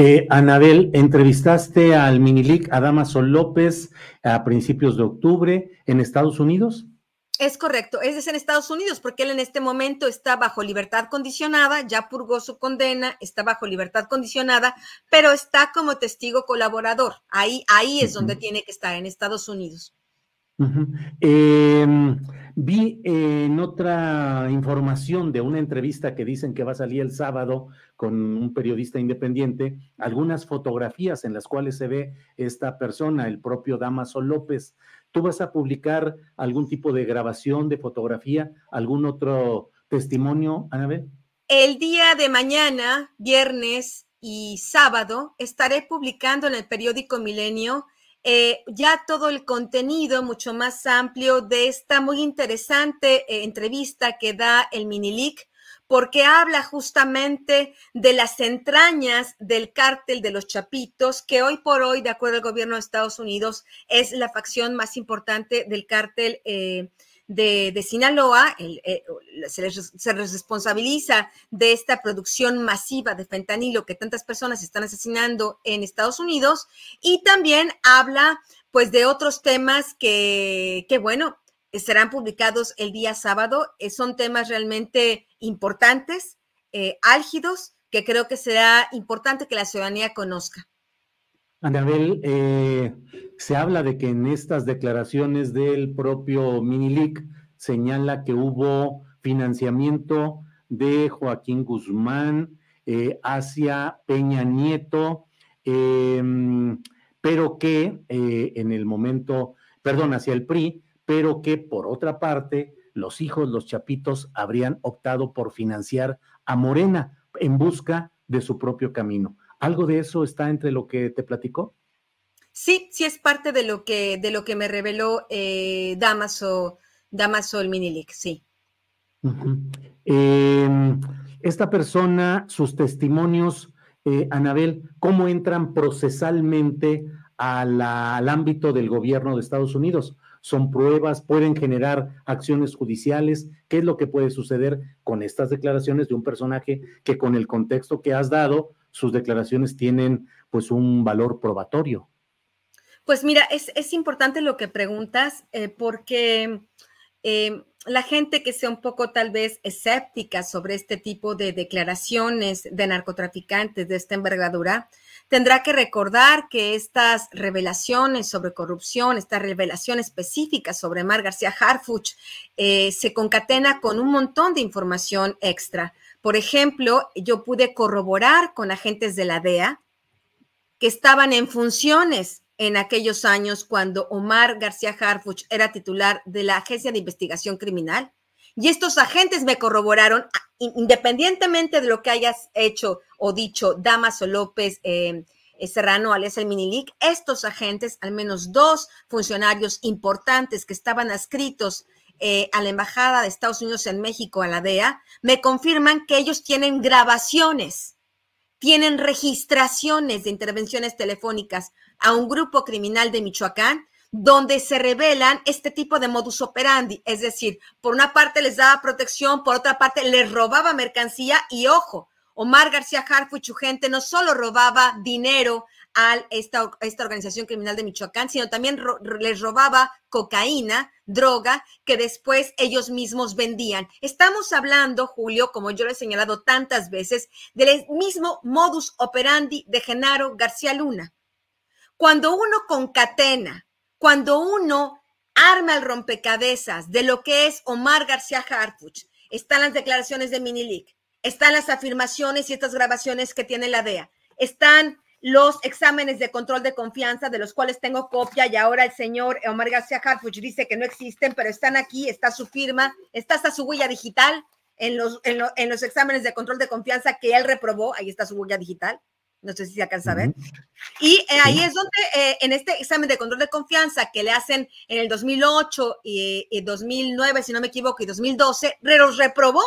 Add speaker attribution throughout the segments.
Speaker 1: Eh, Anabel, entrevistaste al Minilic a Damaso López a principios de octubre en Estados Unidos.
Speaker 2: Es correcto, es en Estados Unidos, porque él en este momento está bajo libertad condicionada, ya purgó su condena, está bajo libertad condicionada, pero está como testigo colaborador. Ahí, ahí es donde tiene que estar, en Estados Unidos.
Speaker 1: Eh, vi en otra información de una entrevista que dicen que va a salir el sábado con un periodista independiente, algunas fotografías en las cuales se ve esta persona, el propio Damaso López. ¿Tú vas a publicar algún tipo de grabación, de fotografía, algún otro testimonio, Anabel?
Speaker 2: El día de mañana, viernes y sábado, estaré publicando en el periódico Milenio eh, ya todo el contenido mucho más amplio de esta muy interesante eh, entrevista que da el Minilic, porque habla justamente de las entrañas del cártel de los Chapitos, que hoy por hoy, de acuerdo al gobierno de Estados Unidos, es la facción más importante del cártel. Eh, de, Sinaloa, el, eh, se, les, se, les, responsabiliza de esta producción masiva de fentanilo que tantas personas están asesinando en Estados Unidos y también habla pues de otros temas que, que bueno, serán publicados el día sábado. Eh, son temas realmente importantes, eh, álgidos, que creo que será importante que la ciudadanía conozca.
Speaker 1: Anabel, eh, se habla de que en estas declaraciones del propio Minilic señala que hubo financiamiento de Joaquín Guzmán eh, hacia Peña Nieto, eh, pero que eh, en el momento, perdón, hacia el PRI, pero que por otra parte los hijos, los chapitos, habrían optado por financiar a Morena en busca de su propio camino. ¿Algo de eso está entre lo que te platicó?
Speaker 2: Sí, sí es parte de lo que, de lo que me reveló eh, Damaso, Damaso el Minilic, sí.
Speaker 1: Uh -huh. eh, esta persona, sus testimonios, eh, Anabel, ¿cómo entran procesalmente a la, al ámbito del gobierno de Estados Unidos? ¿Son pruebas? ¿Pueden generar acciones judiciales? ¿Qué es lo que puede suceder con estas declaraciones de un personaje que con el contexto que has dado, sus declaraciones tienen pues un valor probatorio.
Speaker 2: Pues mira, es, es importante lo que preguntas eh, porque eh, la gente que sea un poco tal vez escéptica sobre este tipo de declaraciones de narcotraficantes de esta envergadura, tendrá que recordar que estas revelaciones sobre corrupción, esta revelación específica sobre Mar García Harfuch, eh, se concatena con un montón de información extra. Por ejemplo, yo pude corroborar con agentes de la DEA que estaban en funciones en aquellos años cuando Omar García Harfuch era titular de la Agencia de Investigación Criminal. Y estos agentes me corroboraron, independientemente de lo que hayas hecho o dicho Damaso López eh, Serrano, alias el Minilic, estos agentes, al menos dos funcionarios importantes que estaban adscritos eh, a la Embajada de Estados Unidos en México, a la DEA, me confirman que ellos tienen grabaciones, tienen registraciones de intervenciones telefónicas a un grupo criminal de Michoacán donde se revelan este tipo de modus operandi, es decir, por una parte les daba protección, por otra parte les robaba mercancía y ojo, Omar García Harfuch y su gente no solo robaba dinero a esta, esta organización criminal de Michoacán, sino también les robaba cocaína, droga, que después ellos mismos vendían. Estamos hablando, Julio, como yo lo he señalado tantas veces, del mismo modus operandi de Genaro García Luna. Cuando uno concatena, cuando uno arma el rompecabezas de lo que es Omar García Harfuch, están las declaraciones de Minilic, están las afirmaciones y estas grabaciones que tiene la DEA, están los exámenes de control de confianza de los cuales tengo copia y ahora el señor Omar García Harfuch dice que no existen, pero están aquí, está su firma, está hasta su huella digital en los, en, los exámenes de control de confianza que él reprobó, ahí está su huella digital. No sé si se alcanza a ver. Y eh, ahí es donde, eh, en este examen de control de confianza que le hacen en el 2008 y, y 2009, si no me equivoco, y 2012, los reprobó,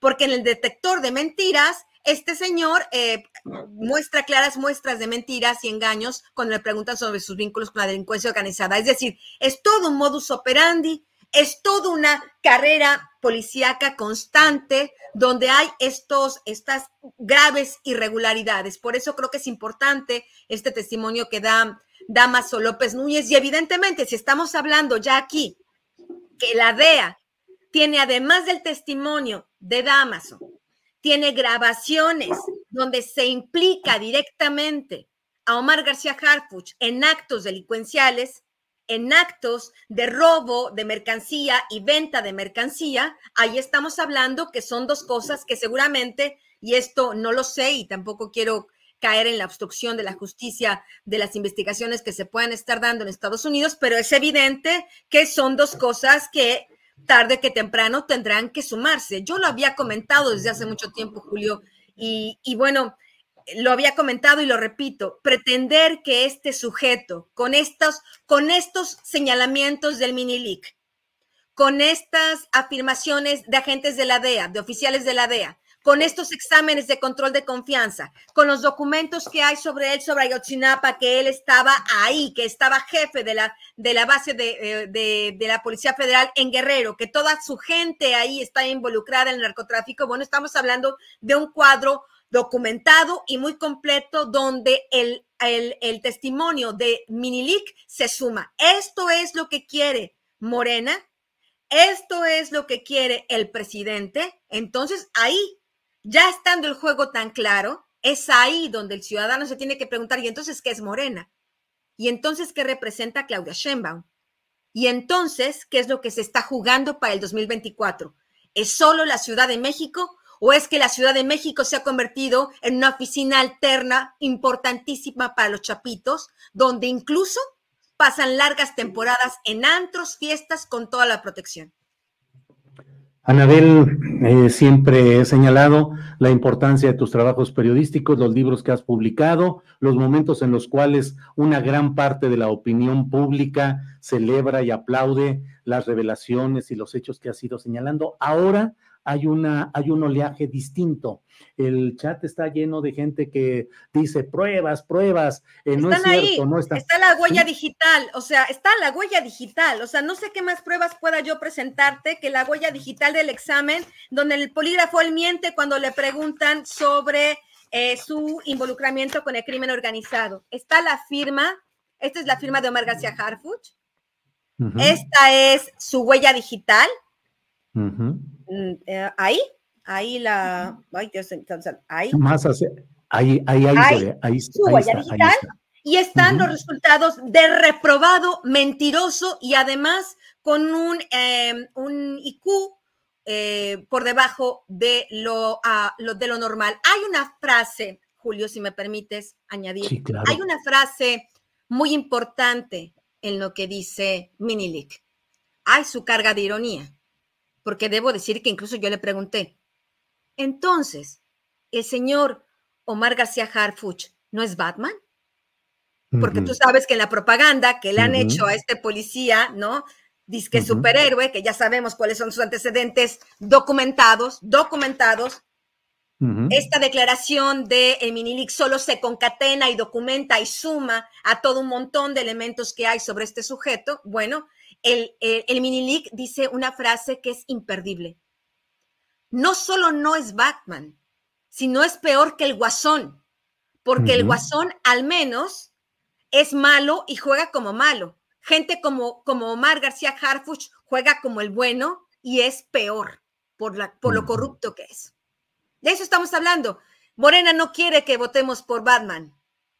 Speaker 2: porque en el detector de mentiras este señor eh, muestra claras muestras de mentiras y engaños cuando le preguntan sobre sus vínculos con la delincuencia organizada. Es decir, es todo un modus operandi, es toda una carrera policíaca constante donde hay estos, estas graves irregularidades. Por eso creo que es importante este testimonio que da Damaso López Núñez. Y evidentemente, si estamos hablando ya aquí que la DEA tiene, además del testimonio de Damaso, tiene grabaciones donde se implica directamente a Omar García Harfuch en actos delincuenciales, en actos de robo de mercancía y venta de mercancía, ahí estamos hablando que son dos cosas que seguramente, y esto no lo sé y tampoco quiero caer en la obstrucción de la justicia de las investigaciones que se puedan estar dando en Estados Unidos, pero es evidente que son dos cosas que tarde que temprano tendrán que sumarse. Yo lo había comentado desde hace mucho tiempo, Julio, y, bueno, lo había comentado y lo repito, pretender que este sujeto, con estos, con estos señalamientos del mini con estas afirmaciones de agentes de la DEA, de oficiales de la DEA, con estos exámenes de control de confianza, con los documentos que hay sobre él, sobre Ayotzinapa, que él estaba ahí, que estaba jefe de la, de la base de, eh, de, la Policía Federal en Guerrero, que toda su gente ahí está involucrada en el narcotráfico. Bueno, estamos hablando de un cuadro documentado y muy completo donde el, el testimonio de Minilic se suma. Esto es lo que quiere Morena, esto es lo que quiere el presidente, entonces ahí ya estando el juego tan claro, es ahí donde el ciudadano se tiene que preguntar, ¿y entonces qué es Morena? ¿Y entonces qué representa Claudia Sheinbaum? ¿Y entonces qué es lo que se está jugando para el 2024? ¿Es solo la Ciudad de México o es que la Ciudad de México se ha convertido en una oficina alterna importantísima para los chapitos, donde incluso pasan largas temporadas en antros, fiestas con toda la protección?
Speaker 1: Anabel, eh, siempre he señalado la importancia de tus trabajos periodísticos, los libros que has publicado, los momentos en los cuales una gran parte de la opinión pública celebra y aplaude las revelaciones y los hechos que has ido señalando. Ahora hay, una, hay un oleaje distinto. El chat está lleno de gente que dice pruebas, pruebas, eh, no es cierto, no está.
Speaker 2: Está la huella digital, o sea, está la huella digital, o sea, no sé qué más pruebas pueda yo presentarte que la huella digital del examen, donde el polígrafo él miente cuando le preguntan sobre eh, su involucramiento con el crimen organizado. Está la firma, esta es la firma de Omar García Harfuch, esta es su huella digital. Mm, eh, ahí, ahí la, ay Dios, ahí.
Speaker 1: Más ahí, ahí, ahí, ahí,
Speaker 2: su huella digital. Y están los resultados de reprobado, mentiroso y además con un, em, un IQ eh, por debajo de lo, lo, de lo normal. Hay una frase, Julio, si me permites añadir, hay una frase muy importante en lo que dice Minilik. Hay su carga de ironía porque debo decir que incluso yo le pregunté, entonces, ¿el señor Omar García Harfuch no es Batman? Porque tú sabes que en la propaganda que le han hecho a este policía, ¿no? Dice que es superhéroe, que ya sabemos cuáles son sus antecedentes documentados, documentados. Esta declaración de el Minilic solo se concatena y documenta y suma a todo un montón de elementos que hay sobre este sujeto. Bueno, el, el, dice una frase que es imperdible. No solo no es Batman, sino es peor que el guasón, porque el guasón al menos es malo y juega como malo. Gente como, como Omar García Harfuch juega como el bueno y es peor por, la, por lo corrupto que es. De eso estamos hablando. Morena no quiere que votemos por Batman,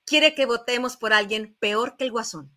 Speaker 2: quiere que votemos por alguien peor que el guasón.